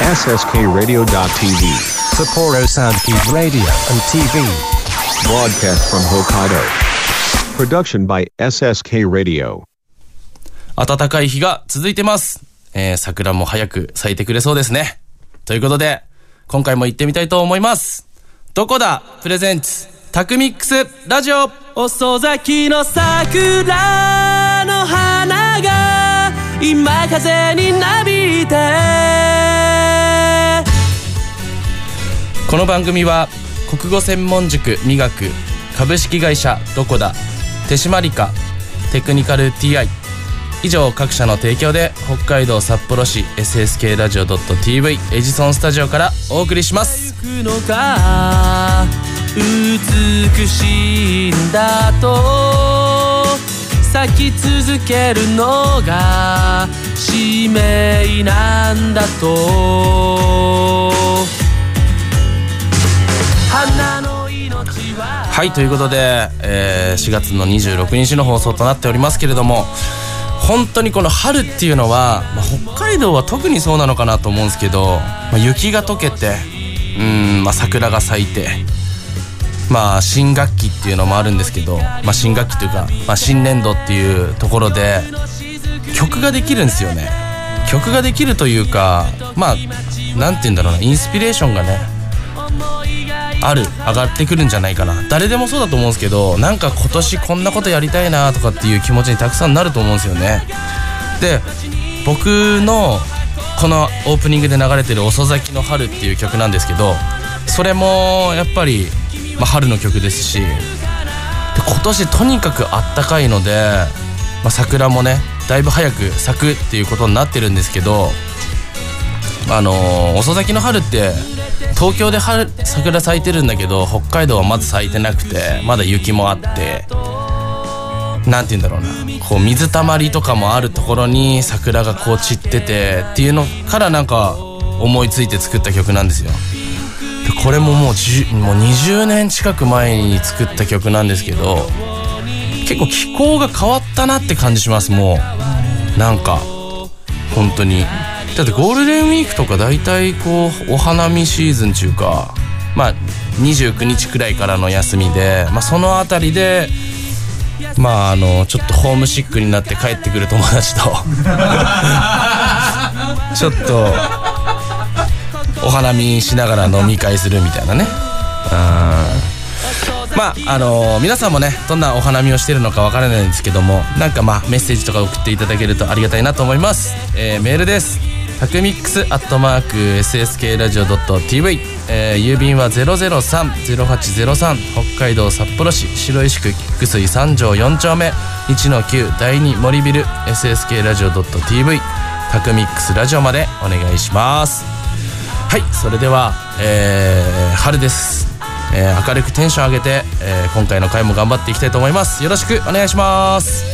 SSKRadio.tv. Sapporo Soundkeep Radio and TV. Broadcast from Hokkaido. Production by SSK Radio. 暖かい日が続いてます。えー、桜も早く咲いてくれそうですね。ということで、今回も行ってみたいと思います。どこだ？プレゼンツ、タクミックスラジオ遅咲きの桜の花が今風になびいてこの番組は国語専門塾美学株式会社どこだ手締まりかテクニカル TI 以上各社の提供で北海道札幌市 SSK ラジオ .tv エジソンスタジオからお送りします。美しいんだと咲き続けるのが使命なんだと。はいということで、えー4月の26日の放送となっておりますけれども本当にこの春っていうのは、まあ、北海道は特にそうなのかなと思うんですけど、まあ、雪が溶けてうん、まあ、桜が咲いてまあ新学期っていうのもあるんですけど、まあ、新学期というか、まあ、新年度っていうところで曲ができるんですよね。曲ができるというかまあなんて言うんだろうなインスピレーションがねある上がってくるんじゃないかな。誰でもそうだと思うんですけどなんか今年こんなことやりたいなとかっていう気持ちにたくさんなると思うんですよね。で僕のこのオープニングで流れてる「遅咲きの春」っていう曲なんですけどそれもやっぱり、まあ、春の曲ですしで今年とにかくあったかいので、まあ、桜もねだいぶ早く咲くっていうことになってるんですけどあのー遅咲きの春って東京で春桜咲いてるんだけど北海道はまず咲いてなくてまだ雪もあってなんて言うんだろうな。こう水たまりとかもあるところに桜がこう散っててっていうのからなんか思いついて作った曲なんですよ。でこれももうもう20年近く前に作った曲なんですけど結構気候が変わったなって感じしますもう。なんか本当に。だってゴールデンウィークとか大体こうお花見シーズン中かまあ29日くらいからの休みで、まあ、その辺りでまああのちょっとホームシックになって帰ってくる友達と ちょっとお花見しながら飲み会するみたいなね。うん。まああの皆さんもねどんなお花見をしてるのかわからないんですけどもなんかまあメッセージとか送っていただけるとありがたいなと思います、えーメールです。タクミックスアットマーク SSK ラジオ .tv、えー郵便は003-0803北海道札幌市白石区菊水三条4丁目。1の9第2森ビル SSK ラジオ .tv タクミックスラジオまでお願いします。はいそれでは、えー春です、えー明るくテンション上げて、えー今回の回も頑張っていきたいと思います。よろしくお願いします。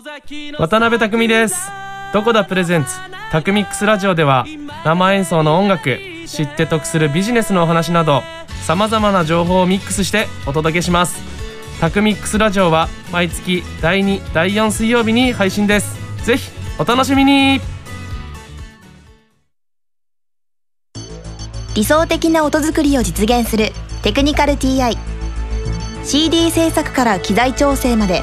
渡辺匠です。どこだプレゼンツ。タクミックスラジオでは生演奏の音楽知って得するビジネスのお話などさまざまな情報をミックスしてお届けします。タクミックスラジオは毎月第2第4水曜日に配信です。ぜひお楽しみに。理想的な音作りを実現するテクニカル TI CD 制作から機材調整まで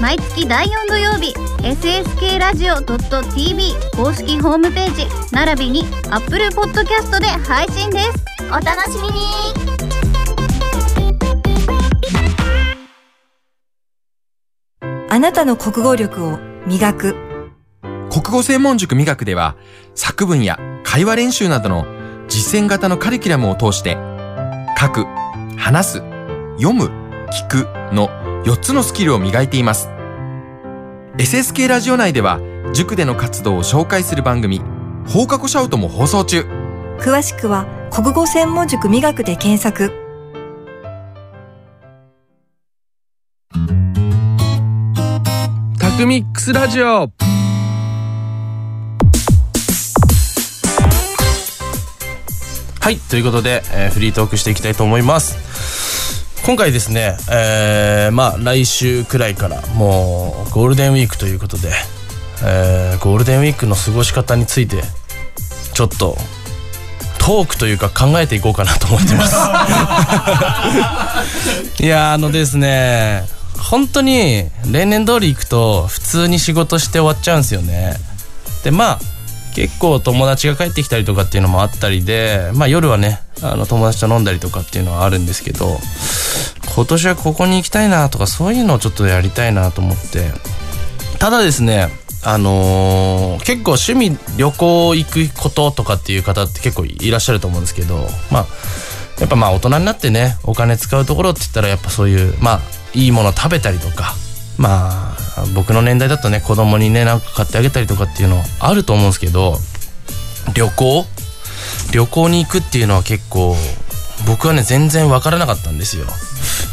毎月第4土曜日 SSK ラジオ .tv 公式ホームページ並びに Apple Podcast で配信です。お楽しみにあなたの国語力を磨く。国語専門塾磨くでは、作文や会話練習などの実践型のカリキュラムを通して、書く、話す、読む、聞くの4つのスキルを磨いています。SSK ラジオ内では、塾での活動を紹介する番組、放課後シャウトも放送中。詳しくは国語専門塾磨くで検索。タクミックスラジオはいということで、えーフリートークしていきたいと思います今回ですね、えーまあ来週くらいからもうゴールデンウィークということで、えーゴールデンウィークの過ごし方についてちょっとトークというか考えていこうかなと思ってます。いやーあのですね本当に例年通り行くと普通に仕事して終わっちゃうんですよね。でまあ結構友達が帰ってきたりとかっていうのもあったりでまあ夜はねあの友達と飲んだりとかっていうのはあるんですけど今年はここに行きたいなとかそういうのをちょっとやりたいなと思って。ただですねあのー結構趣味旅行行くこととかっていう方って結構いらっしゃると思うんですけどまあやっぱまあ大人になってねお金使うところって言ったらやっぱそういうまあいいもの食べたりとかまあ僕の年代だとね子供にねなんか買ってあげたりとかっていうのあると思うんですけど旅行？旅行に行くっていうのは結構僕はね全然わからなかったんですよ。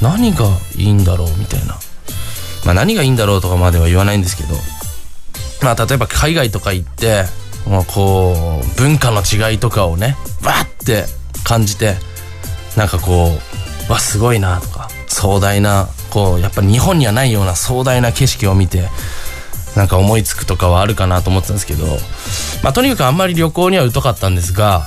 何がいいんだろうみたいな。まあ何がいいんだろうとかまでは言わないんですけど。まあ例えば海外とか行ってもうこう文化の違いとかをねバーって感じてなんかこうわすごいなとか壮大なこうやっぱり日本にはないような壮大な景色を見てなんか思いつくとかはあるかなと思ってたんですけど。まあとにかくあんまり旅行には疎かったんですが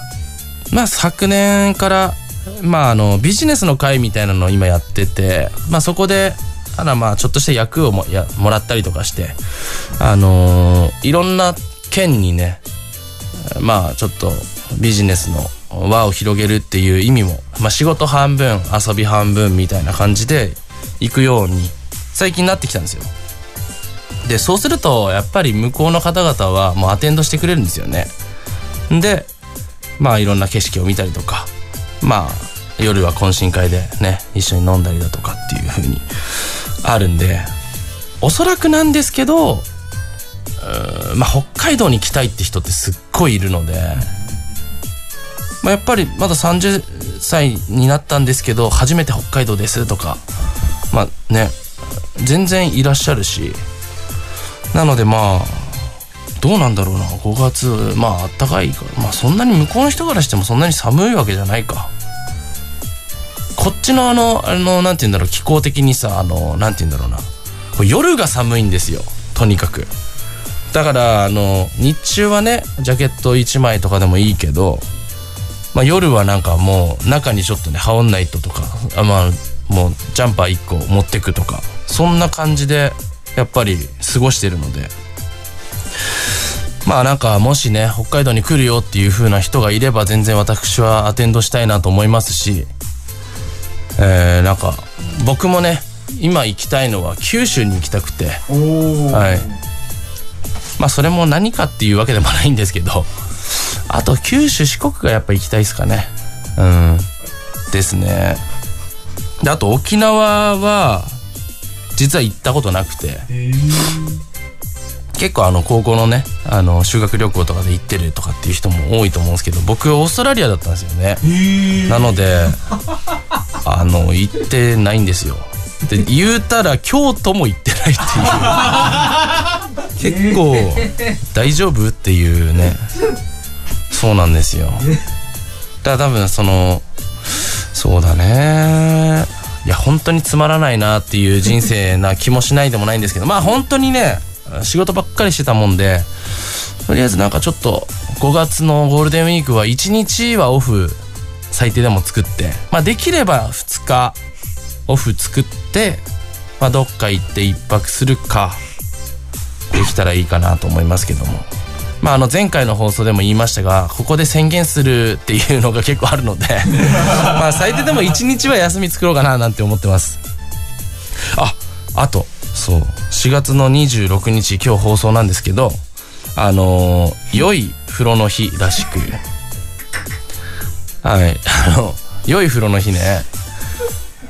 まあ昨年からまああのビジネスの会みたいなのを今やっててまあそこであらまあちょっとした役をもやもらったりとかしてあのーいろんな県にねまあちょっとビジネスの輪を広げるっていう意味も、まあ、仕事半分遊び半分みたいな感じで行くように最近なってきたんですよ。でそうするとやっぱり向こうの方々はもうアテンドしてくれるんですよね。でまあいろんな景色を見たりとかまあ夜は懇親会でね一緒に飲んだりだとかっていう風にあるんでおそらくなんですけどうーんまあ北海道に来たいって人ってすっごいいるのでまあ、やっぱりまだ30歳になったんですけど初めて北海道ですとかまあね全然いらっしゃるしなのでまあどうなんだろうな。5月まああったかいか。らまあそんなに向こうの人からしてもそんなに寒いわけじゃないか。こっちのあのあのなんて言うんだろう。気候的にさあのなんて言うんだろうな。夜が寒いんですよ。とにかく。だからあの日中はねジャケット1枚とかでもいいけどまあ、夜はなんかもう中にちょっとね羽織んないととかあまあもうジャンパー1個持ってくとかそんな感じでやっぱり過ごしてるので。まあなんかもしね北海道に来るよっていう風な人がいれば全然私はアテンドしたいなと思いますしえー、なんか僕もね今行きたいのは九州に行きたくて。はい。まあそれも何かっていうわけでもないんですけどあと九州四国がやっぱ行きたいですかね。うん。ですね。であと沖縄は実は行ったことなくて結構あの高校のねあの修学旅行とかで行ってるとかっていう人も多いと思うんですけど僕オーストラリアだったんですよね。なのであの行ってないんですよ。で言うたら京都も行ってないっていう。結構大丈夫っていうね。そうなんですよ。だから多分そのそうだね。いや本当につまらないなっていう人生な気もしないでもないんですけどまあ本当にね仕事ばっかりしてたもんでとりあえずなんかちょっと5月のゴールデンウィークは1日はオフ最低でも作って、まあ、できれば2日オフ作って、まあ、どっか行って1泊するかできたらいいかなと思いますけども。まあ、あの前回の放送でも言いましたがここで宣言するっていうのが結構あるので まあ最低でも1日は休み作ろうかななんて思ってますああとそう4月の26日今日放送なんですけどあのー良い風呂の日らしく。はいあの良い風呂の日ね。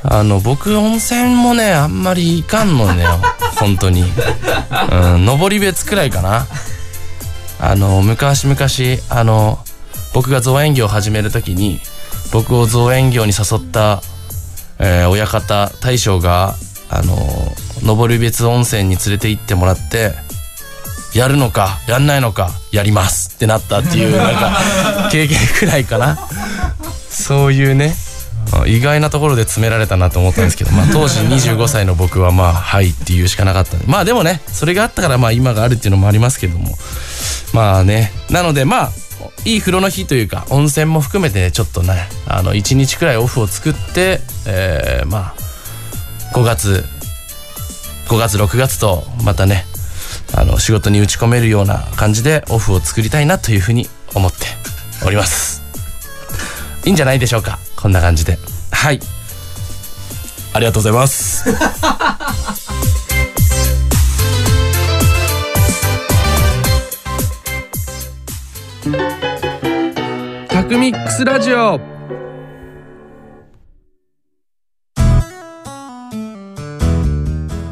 あの僕温泉もねあんまりいかんのね本当に。うん登別くらいかな。あの昔々あの僕が造園業を始める時に僕を造園業に誘った、えー親方大将があの登別温泉に連れて行ってもらってやるのかやんないのかやりますってなったっていうなんか 経験くらいかな。そういうねあ意外なところで詰められたなと思ったんですけど、まあ、当時25歳の僕はまあ「はい」って言うしかなかったんでまあでもねそれがあったからまあ今があるっていうのもありますけどもまあねなのでまあいい風呂の日というか温泉も含めてちょっとねあの1日くらいオフを作って、えーまあ5月5月6月とまたねあの仕事に打ち込めるような感じでオフを作りたいなというふうに思っております。いいんじゃないでしょうか？こんな感じで。はい。ありがとうございます。タクミックスラジオ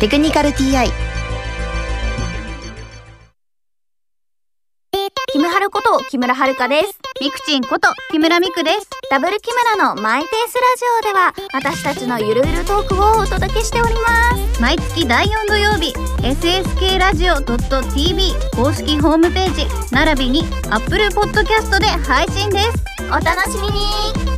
テクニカル TI」キムハルこと木村遥です。ミクチンこと木村ミクです。ダブル木村のマイペースラジオでは私たちのゆるゆるトークをお届けしております。毎月第4土曜日 SSK ラジオ .tv 公式ホームページ並びに Apple Podcast で配信です。お楽しみに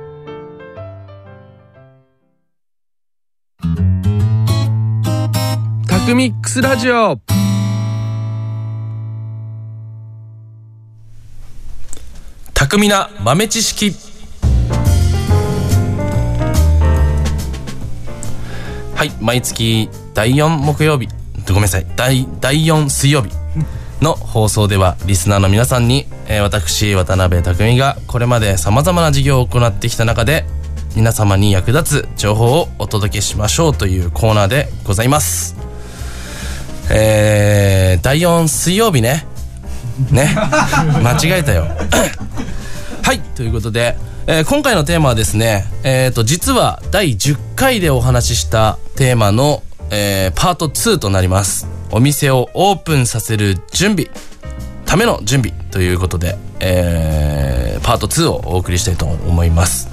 ミックスラジオ。巧みな豆知識。はい毎月第4木曜日。ごめんなさい。第第4水曜日の放送ではリスナーの皆さんに、えー私渡辺匠がこれまでさまざまな事業を行ってきた中で皆様に役立つ情報をお届けしましょうというコーナーでございます。えー、第4水曜日ね。ね。間違えたよ。はいということで、えー今回のテーマはですねえーと実は第10回でお話ししたテーマの、えーパート2となります。お店をオープンさせる準備ための準備ということで、えーパート2をお送りしたいと思います。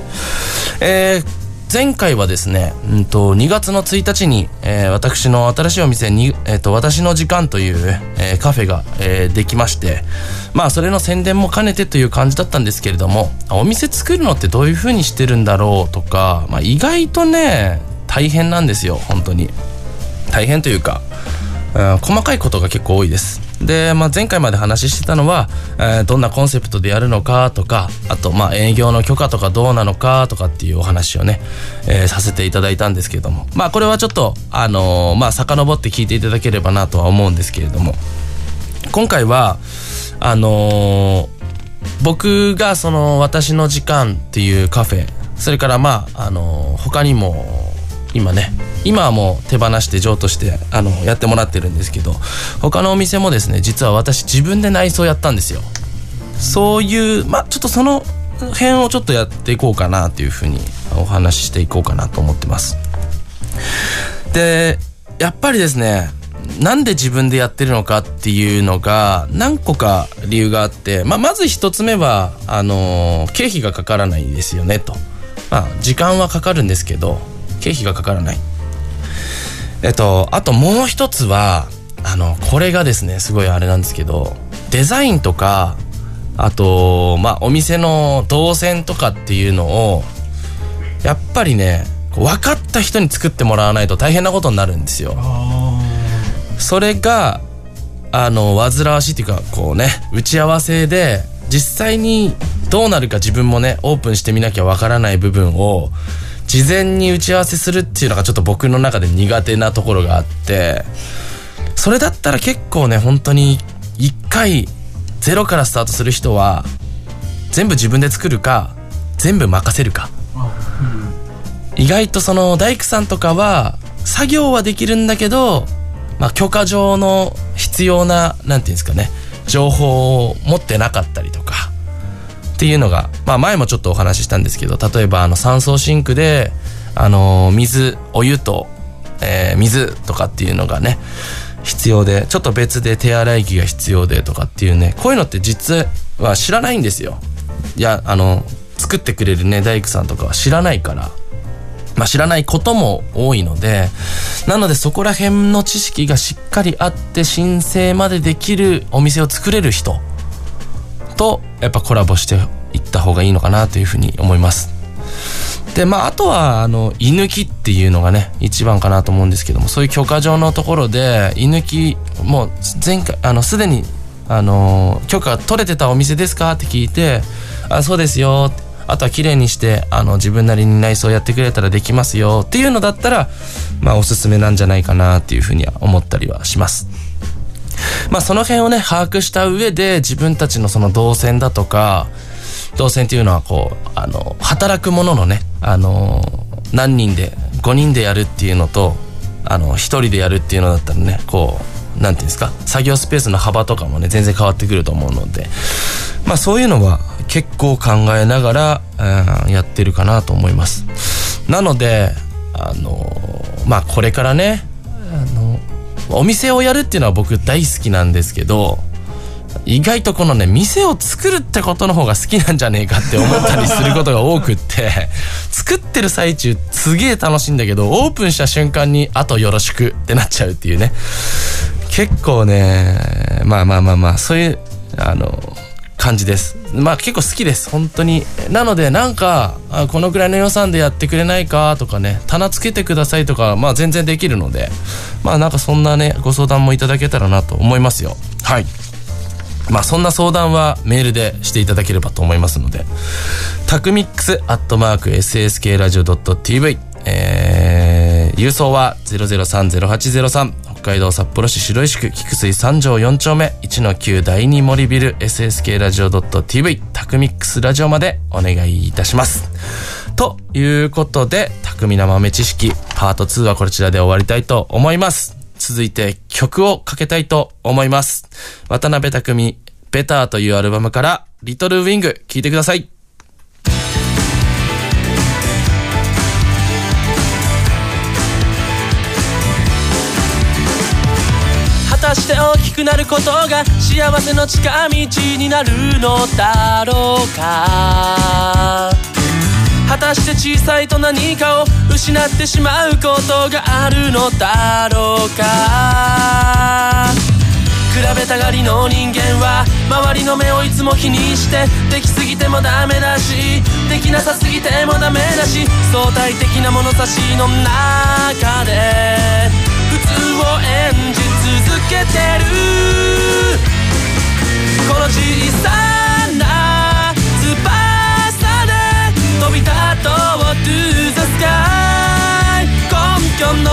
えー前回はですね、うんと2月の1日に、えー私の新しいお店に、えーと私の時間という、えーカフェが、えーできましてまあそれの宣伝も兼ねてという感じだったんですけれどもお店作るのってどういう風にしてるんだろうとか、まあ、意外とね大変なんですよ本当に。大変というか、うん細かいことが結構多いです。で、まあ、前回まで話してたのは、えーどんなコンセプトでやるのかとかあとまあ営業の許可とかどうなのかとかっていうお話をね、えーさせていただいたんですけれども。まあこれはちょっとあのーまあ遡って聞いていただければなとは思うんですけれども。今回はあの僕がその私の時間っていうカフェそれからまああの他にも今ね今はもう手放して譲渡してあのやってもらってるんですけど他のお店もですね実は私自分で内装やったんですよ。そういうまあちょっとその辺をちょっとやっていこうかなっていうふうにお話ししていこうかなと思ってます。でやっぱりですねなんで自分でやってるのかっていうのが何個か理由があって、まあ、まず一つ目はあの経費がかからないですよねと、まあ、時間はかかるんですけど経費がかからない。えっとあともう一つはあのこれがですねすごいあれなんですけどデザインとかあとまあお店の動線とかっていうのをやっぱりね分かった人に作ってもらわないと大変なことになるんですよ。それがあの煩わしいっていうかこうね打ち合わせで実際にどうなるか自分もねオープンしてみなきゃわからない部分を事前に打ち合わせするっていうのがちょっと僕の中で苦手なところがあってそれだったら結構ね本当に一回ゼロからスタートする人は全部自分で作るか全部任せるか。意外とその大工さんとかは作業はできるんだけど、まあ、許可上の必要ななんていうんですかね情報を持ってなかったりとかっていうのが、まあ、前もちょっとお話ししたんですけど例えばあの酸素シンクで、あの水お湯と、えー水とかっていうのがね必要でちょっと別で手洗い機が必要でとかっていうねこういうのって実は知らないんですよ。いやあの作ってくれるね大工さんとかは知らないからまあ、知らないことも多いのでなのでそこら辺の知識がしっかりあって申請までできるお店を作れる人とやっぱコラボしていった方がいいのかなというふうに思いますでまああとはあの居抜きっていうのがね一番かなと思うんですけどもそういう許可状のところで居抜きもう前回あのすでにあの許可取れてたお店ですかって聞いて「あそうですよ」ってあとは綺麗にしてあの自分なりに内装やってくれたらできますよっていうのだったらまあおすすめなんじゃないかなっていうふうには思ったりはします。まあその辺をね把握した上で自分たちのその動線だとか動線っていうのはこうあの働くもののねあの何人で5人でやるっていうのとあの1人でやるっていうのだったらねこうなんていうんですか作業スペースの幅とかもね全然変わってくると思うのでまあそういうのは結構考えながら、うんやってるかなと思います。なのであのまあこれからねあのお店をやるっていうのは僕大好きなんですけど意外とこのね店を作るってことの方が好きなんじゃねえかって思ったりすることが多くって作ってる最中すげえ楽しいんだけどオープンした瞬間にあとよろしくってなっちゃうっていうね。結構ねまあまあまあまあそういうあの感じです。まあ結構好きです。本当に。なのでなんかこのくらいの予算でやってくれないかとかね。棚つけてくださいとかまあ全然できるので。まあなんかそんなねご相談もいただけたらなと思いますよ。はい。まあそんな相談はメールでしていただければと思いますので。タクミックスアットマーク SSK ラジオ .tv えー、郵送は0030803海道札幌市白石区菊水三条4丁目1-9第2森ビル SSK ラジオ .tv タクミックスラジオまでお願いいたします。ということで巧みな豆知識パート2はこちらで終わりたいと思います。続いて曲をかけたいと思います。渡辺匠ベターというアルバムからリトルウィング聴いてください。果たして大きくなることが幸せの近道になるのだろうか果たして小さいと何かを失ってしまうことがあるのだろうか。比べたがりの人間は周りの目をいつも気にしてできすぎてもダメだしできなさすぎてもダメだし相対的な物差しの中で。を演じ続けてるこの小さな翼で飛び立とう to the sky 根拠の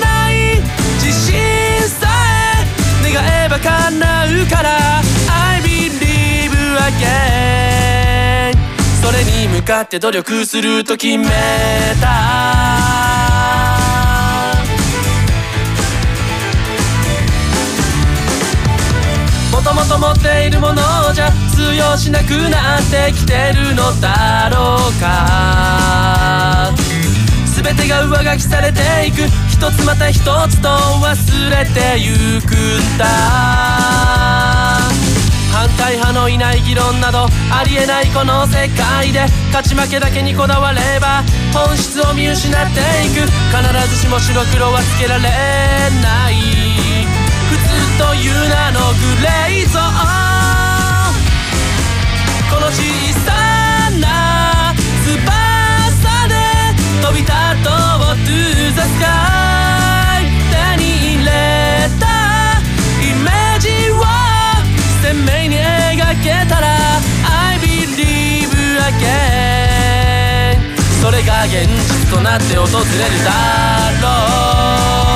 ない自信さえ願えば叶うから I believe again それに向かって努力すると決めた。と持っているものじゃ通用しなくなってきてるのだろうか。全てが上書きされていく。一つまた一つと忘れてゆくんだ。反対派のいない議論などありえないこの世界で勝ち負けだけにこだわれば本質を見失っていく。必ずしも白黒はつけられない。普通という名のグレーゾーンこの小さな翼で飛び立とう。to the sky 手に入れたイメージを鮮明に描けたら I believe again それが現実となって訪れるだろう。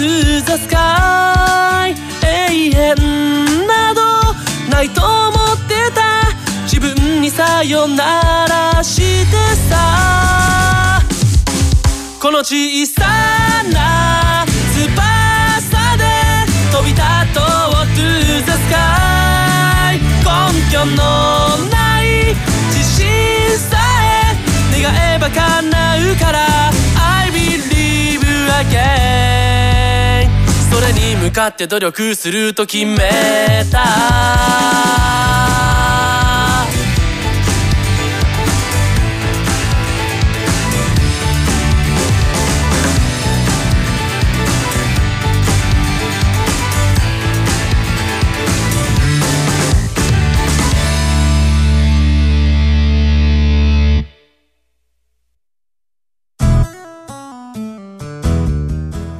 To the sky. 永遠などないと思ってた。自分にさよならしてさ。この小さな翼で飛び立とう to the sky. 根拠のない自信さえ願えば叶うから。I believe again. に向かって努力すると決めた。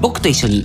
僕と一緒に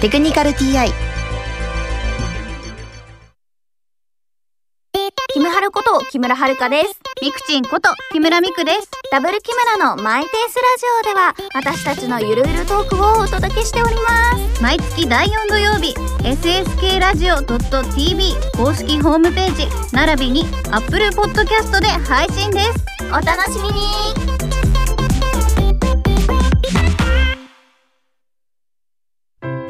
テクニカル TI」キムハルこと木村遥です。ミクチンこと木村ミクです。ダブル木村のマイペースラジオでは私たちのゆるゆるトークをお届けしております。毎月第4土曜日 SSK ラジオ .tv 公式ホームページ並びに Apple Podcast で配信です。お楽しみに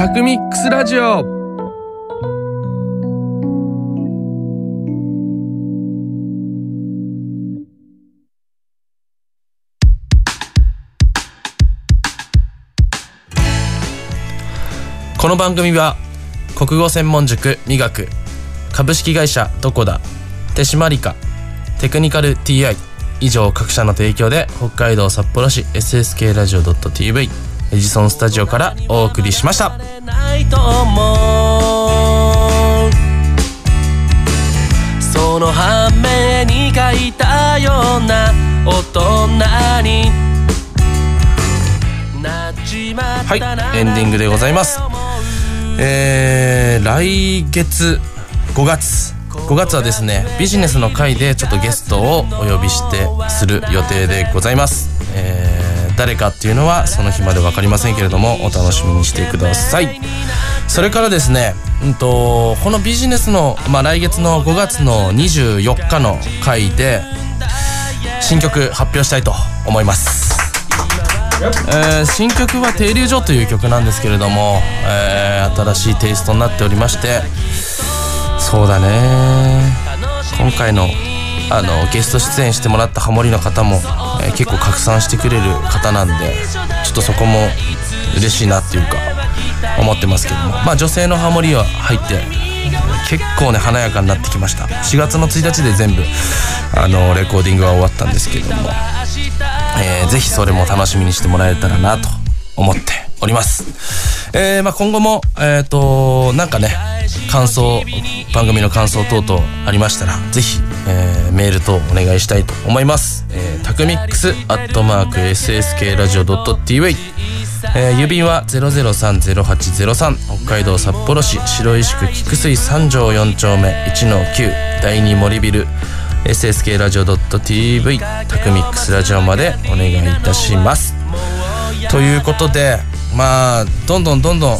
タクミックスラジオこの番組は国語専門塾美学株式会社どこだ手締まりかテクニカル TI 以上各社の提供で北海道札幌市 SSK ラジオ .tv エジソンスタジオからお送りしました。その反面に書いたような大人に。はいエンディングでございます。えー、来月5月。5月はですねビジネスの会でちょっとゲストをお呼びしてする予定でございます、えー、誰かっていうのはその日まで分かりませんけれどもお楽しみにしてください。それからですね、うんと、このビジネスの、まあ、来月の5月の24日の回で新曲発表したいと思います。えー、新曲は「停留所」という曲なんですけれども、えー、新しいテイストになっておりましてそうだね。今回のあのゲスト出演してもらったハモリの方も、えー、結構拡散してくれる方なんでちょっとそこも嬉しいなっていうか思ってますけどもまあ女性のハモリは入って結構ね華やかになってきました4月の1日で全部あのレコーディングは終わったんですけどもえー、ぜひそれも楽しみにしてもらえたらなと思っております。えー、まあ今後も、え、ー、と、なんかね、感想、番組の感想等々ありましたら、ぜひ、えー、メール等お願いしたいと思います。えー、タクミックスアットマーク SSK ラジオ .tv えー、郵便は0030803北海道札幌市白石区菊水三条4丁目1-9第2森ビル SSK ラジオ .tv タクミックスラジオまでお願いいたします。ということでまあどんどんどんどん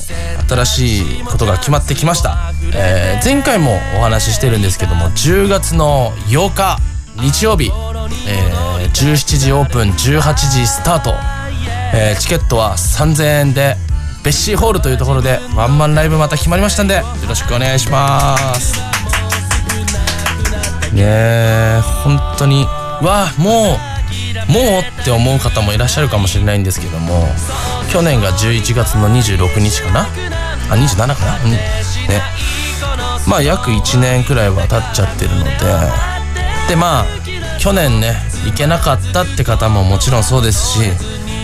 新しいことが決まってきました、えー、前回もお話ししてるんですけども10月の8日日曜日、えー、17時オープン18時スタート、えー、チケットは3000円でベッシーホールというところでワンマンライブまた決まりましたんでよろしくお願いします。ねえ本当にわもうもうって思う方もいらっしゃるかもしれないんですけども去年が11月の26日かな？あ27かな？うんね。まあ約1年くらいは経っちゃってるのででまあ去年ね行けなかったって方ももちろんそうですし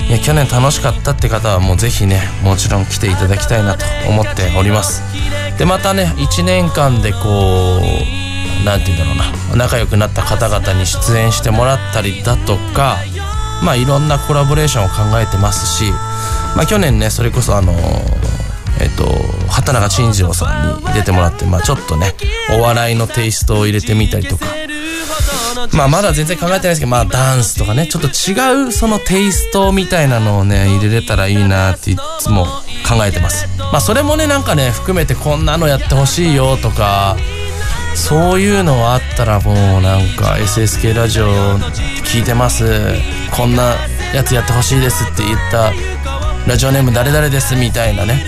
いや去年楽しかったって方はもう是非ねもちろん来ていただきたいなと思っております。でまたね1年間でこう何て言うんだろうな仲良くなった方々に出演してもらったりだとかまあいろんなコラボレーションを考えてますし、まあ、去年ねそれこそあのえっと畑中慎次郎さんに出てもらって、まあ、ちょっとねお笑いのテイストを入れてみたりとかまあまだ全然考えてないですけどまあダンスとかねちょっと違うそのテイストみたいなのをね入れれたらいいなっていつも考えてます。まあそれもねなんかね含めてこんなのやってほしいよとかそういうのあったらもうなんか SSK ラジオ聞いてます。こんなやつやってほしいですって言ったラジオネーム誰々ですみたいなね。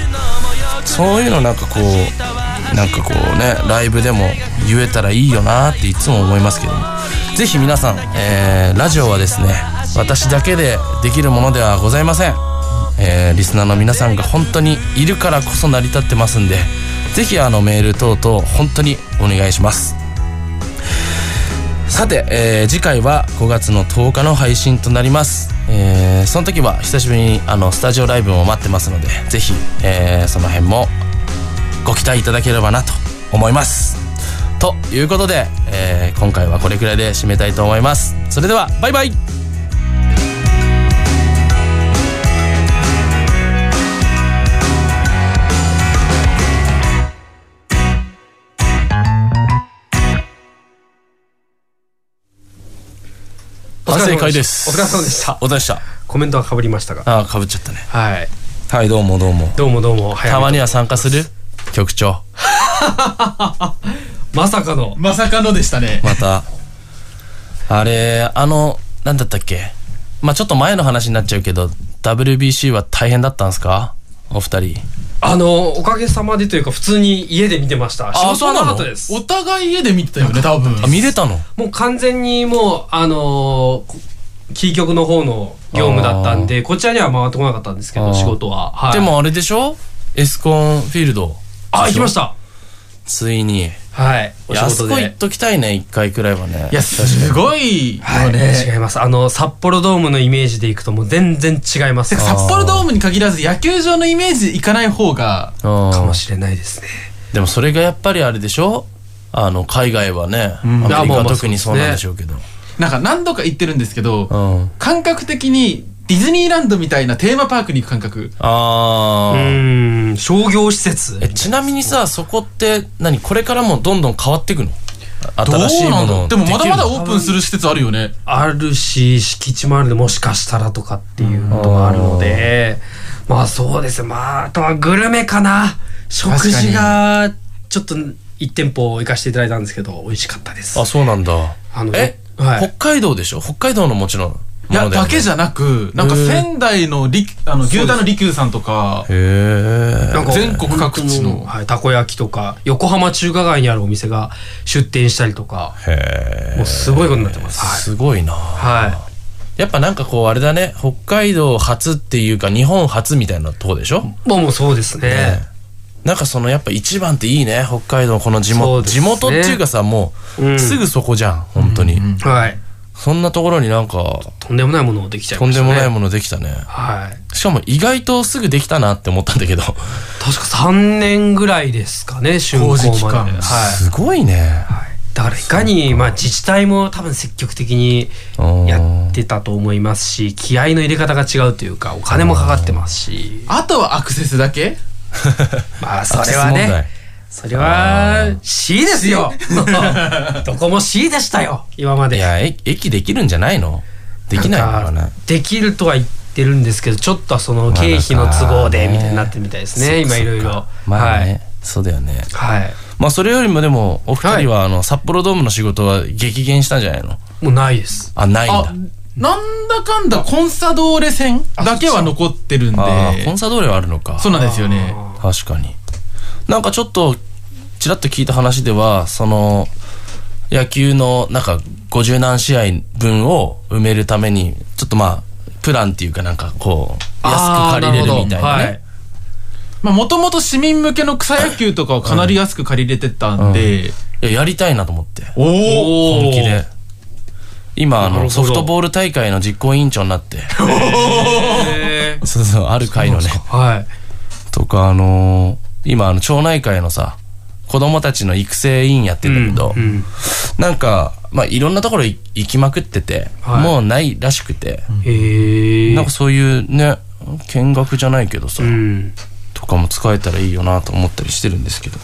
そういうのなんかこうなんかこうねライブでも言えたらいいよなっていつも思いますけども。是非皆さん、えー、ラジオはですね私だけでできるものではございません、えー、リスナーの皆さんが本当にいるからこそ成り立ってますんでぜひあのメール等々本当にお願いします。さて、えー、次回は5月の10日の配信となります、えー、その時は久しぶりにあのスタジオライブも待ってますのでぜひ、えー、その辺もご期待いただければなと思います。ということで、えー、今回はこれくらいで締めたいと思います。それではバイバイ。正解です。お疲れ様でした。お疲れでした。コメントはかぶりましたがああかぶっちゃったね。はい。はいどうもどうも。どうもどうも。たまには参加する？局長 まさかの。まさかのでしたね。また。あれ、あの、なんだったっけまあちょっと前の話になっちゃうけど、WBC は大変だったんですか？お二人。あの、おかげさまでというか、普通に家で見てました。仕事はなかったです。お互い家で見てたよね、多分。あ、見れたの？もう完全にもう、あのーこキー局の方の業務だったんで、こちらには回ってこなかったんですけど、仕事は。はい。で、もあれでしょ？エスコンフィールド。あ、行きました。ついに。はい。あ仕事で。そこ行っときたいね、一回くらいはね。いや、すごいよはい、ね。違います。あの、札幌ドームのイメージで行くともう全然違います。札幌ドームに限らず野球場のイメージで行かない方が、かかもしれないですね。でもそれがやっぱりあれでしょ？あの、海外はね、アんメリカはいやもうまあ特にそうなんでしょうけど。なんか何度か行ってるんですけど、うん。感覚的にディズニーランドみたいなテーマパークに行く感覚。あー。うーん、商業施設。え、ちなみにさ、そこって何？これからもどんどん変わっていくの？どう新しいものだでもまだまだオープンする施設あるよね。あるし、敷地もあるんで、もしかしたらとかっていうことがあるので、まあそうですね。まあ、あとはグルメかな。食事が、ちょっと一店舗行かせていただいたんですけど、美味しかったです。あ、そうなんだ。あのえ、はい北海道でしょ？北海道のもちろん。いや、だけじゃ。ゃなく、なんか仙台のりあの牛タンの利休さんとか、へなんか全国各地のはい、たこ焼きとか、横浜中華街にあるお店が出店したりとか、もうすごいことになってます。はい。すごいな。はい。やっぱなんかこうあれだね、北海道初っていうか日本初みたいなとこでしょ？まあもうそうですね。ねなんかそのやっぱ一番っていいね、北海道この地元。ね地元っていうかさ、もううんすぐそこじゃん、本当に。はい。そんなところになんか、とんでもないものをできちゃいとんましたね。でもないものできたね。はい。しかも意外とすぐできたなって思ったんだけど。確か3年ぐらいですかね、竣工はい。すごいね。だからいかに、まあ自治体も多分積極的にやってたと思いますし、気合の入れ方が違うというか、お金もかかってますし。あとはアクセスだけ？まあそれはね、それは C ですよ どこも C でしたよ、今まで。いや、え駅できるんじゃないの？できないのかな？できるとは言ってるんですけど、ちょっとその経費の都合でみたいになってるみたいですね、今いろいろ。まあね、はい。そうだよね。はい。まあそれよりもでも、お二人はあの、札幌ドームの仕事は激減したんじゃないの？もうないです。あ、ないんだあ。なんだかんだコンサドーレ戦だけは残ってるんで。コンサドーレはあるのか。そうなんですよね。確かに。なんかちょっと、ちらっと聞いた話では、その、野球の、なんか、50何試合分を埋めるために、ちょっとまあ、プランっていうかなんかこう、安く借りれるみたいなね。まあもともと市民向けの草野球とかをかなり安く借りれてたんで。いや、やりたいなと思って。おー本気で。今、あの、ソフトボール大会の実行委員長になって。そうそう、ある会のね。はい。とか、あのー今、あの、町内会のさ、子供たちの育成委員やってんだけど、なんか、まあ、いろんなところい行きまくってて、はいもうないらしくて。なんかそういうね、見学じゃないけどさ、うん。とかも使えたらいいよなと思ったりしてるんですけど。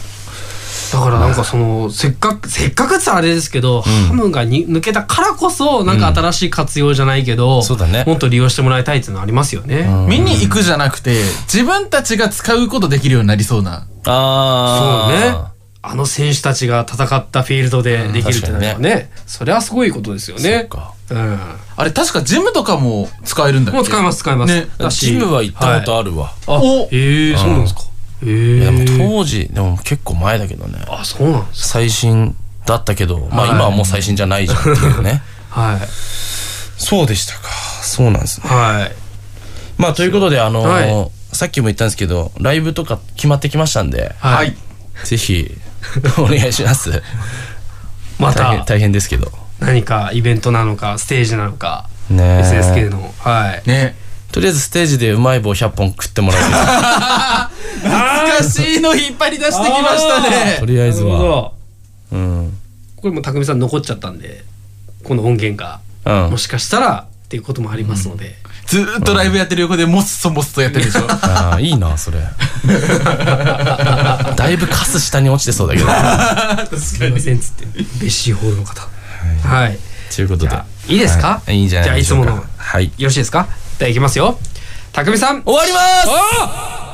だからなんかその、せっかく、せっかくってあれですけど、ハムがに抜けたからこそ、なんか新しい活用じゃないけど、そうだね。もっと利用してもらいたいっていうのありますよね。見に行くじゃなくて、自分たちが使うことできるようになりそうな。あそうね。あの選手たちが戦ったフィールドでできるってのは確ね、それはすごいことですよね。うん。あれ確かジムとかも使えるんだっけ？もう使えます使えますね。ジムは行ったことあるわ。あ、ええそうなんですか。えいやでえも当時、でも結構前だけどね。あ、そうなんです最新だったけど、まあはい今はもう最新じゃないじゃんっていうね。はい。そうでしたか。そうなんですね。はい。まあということで、あのはいーさっきも言ったんですけど、ライブとか決まってきましたんで、はい。ぜひ、お願いします。ま大変た、大変ですけど。何かイベントなのか、ステージなのか、ねえ SSK の。はい。ね。とりあえずステージでうまい棒100本食ってもらえ懐かしいの引っ張り出してきましたるねと。りあえずは。うん。これも匠さん残っちゃったんで、この音源が、うんもしかしたらっていうこともありますので。ずーっとライブやってる横でモッソモッソやってるでしょ。ああ、いいな、それ。だいぶカス下に落ちてそうだけど。すいませんっつって、別シーホールの方。はい。ということで。いいですか？はいいいんじゃないでしょうか。じゃあいつものはい。よろしいですか？じゃあいきますよ。匠さん終わります